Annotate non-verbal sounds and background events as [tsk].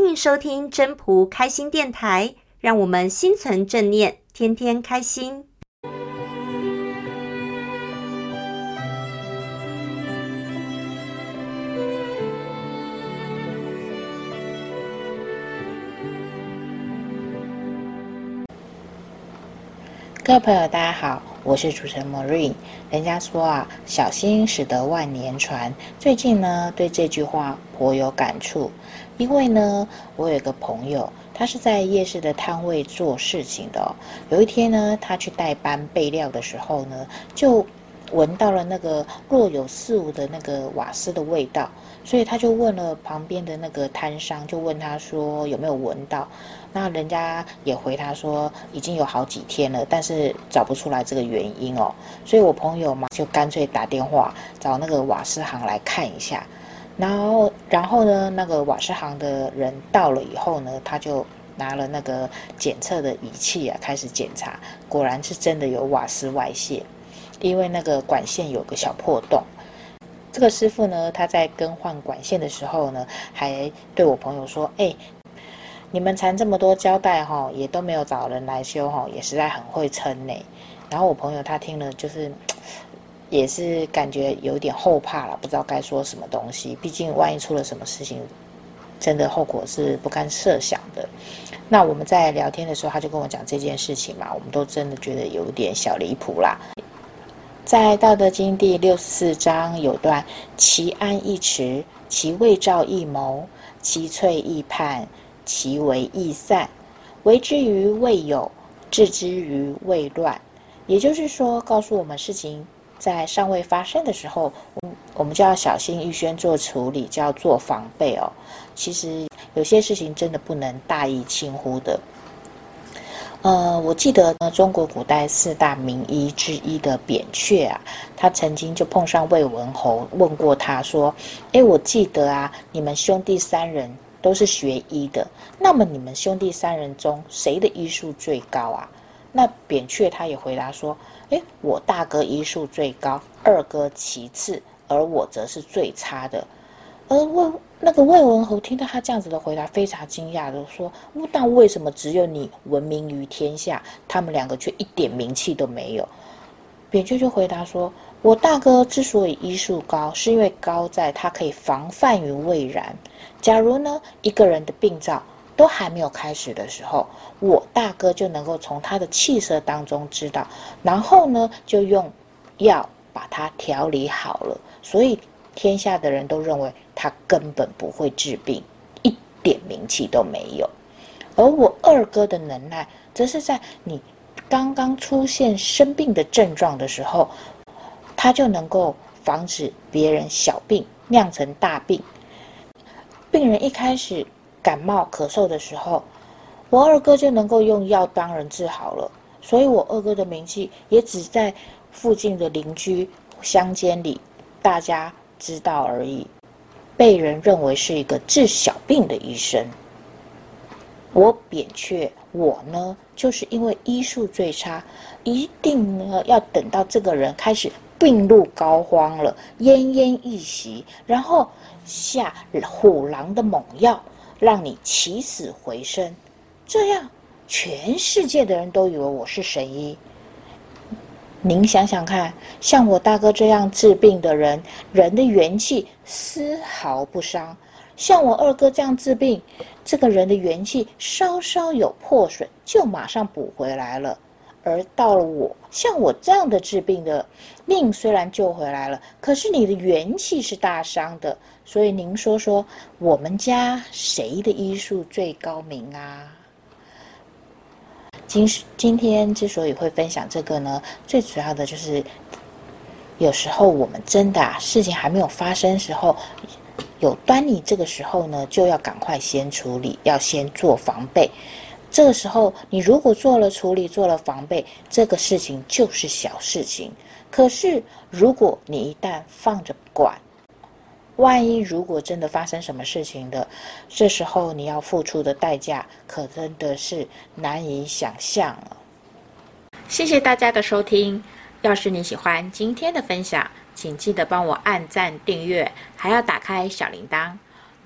欢迎收听真朴开心电台，让我们心存正念，天天开心。各位朋友，大家好，我是主持人 Marine。人家说啊，小心驶得万年船。最近呢，对这句话颇有感触，因为呢，我有个朋友，他是在夜市的摊位做事情的。有一天呢，他去代班备料的时候呢，就闻到了那个若有似无的那个瓦斯的味道，所以他就问了旁边的那个摊商，就问他说有没有闻到。那人家也回他说已经有好几天了，但是找不出来这个原因哦。所以我朋友嘛就干脆打电话找那个瓦斯行来看一下。然后，然后呢，那个瓦斯行的人到了以后呢，他就拿了那个检测的仪器啊，开始检查，果然是真的有瓦斯外泄，因为那个管线有个小破洞。这个师傅呢，他在更换管线的时候呢，还对我朋友说：“哎。”你们缠这么多胶带哈，也都没有找人来修哈，也实在很会撑呢。然后我朋友他听了，就是 [tsk] 也是感觉有点后怕了，不知道该说什么东西。毕竟万一出了什么事情，真的后果是不堪设想的。那我们在聊天的时候，他就跟我讲这件事情嘛，我们都真的觉得有点小离谱啦。在《道德经》第六十四章有段：“其安易持，其未兆易谋，其脆易泮。”其为易散，为之于未有，治之于未乱。也就是说，告诉我们事情在尚未发生的时候，我们就要小心预先做处理，就要做防备哦。其实有些事情真的不能大意轻忽的。呃，我记得呢，中国古代四大名医之一的扁鹊啊，他曾经就碰上魏文侯，问过他说：“诶，我记得啊，你们兄弟三人。”都是学医的，那么你们兄弟三人中谁的医术最高啊？那扁鹊他也回答说：“诶，我大哥医术最高，二哥其次，而我则是最差的。”而魏那个魏文侯听到他这样子的回答，非常惊讶的说：“那为什么只有你闻名于天下，他们两个却一点名气都没有？”扁鹊就回答说：“我大哥之所以医术高，是因为高在他可以防范于未然。假如呢，一个人的病灶都还没有开始的时候，我大哥就能够从他的气色当中知道，然后呢，就用药把它调理好了。所以天下的人都认为他根本不会治病，一点名气都没有。而我二哥的能耐，则是在你。”刚刚出现生病的症状的时候，他就能够防止别人小病酿成大病。病人一开始感冒咳嗽的时候，我二哥就能够用药帮人治好了。所以，我二哥的名气也只在附近的邻居乡间里大家知道而已，被人认为是一个治小病的医生。我扁鹊，我呢，就是因为医术最差，一定呢要等到这个人开始病入膏肓了，奄奄一息，然后下虎狼的猛药，让你起死回生，这样全世界的人都以为我是神医。您想想看，像我大哥这样治病的人，人的元气丝毫不伤。像我二哥这样治病，这个人的元气稍稍有破损，就马上补回来了。而到了我，像我这样的治病的，命虽然救回来了，可是你的元气是大伤的。所以您说说，我们家谁的医术最高明啊？今今天之所以会分享这个呢，最主要的就是，有时候我们真的啊，事情还没有发生时候。有端倪，这个时候呢，就要赶快先处理，要先做防备。这个时候，你如果做了处理，做了防备，这个事情就是小事情。可是，如果你一旦放着不管，万一如果真的发生什么事情的，这时候你要付出的代价，可真的是难以想象了。谢谢大家的收听。要是你喜欢今天的分享，请记得帮我按赞、订阅，还要打开小铃铛。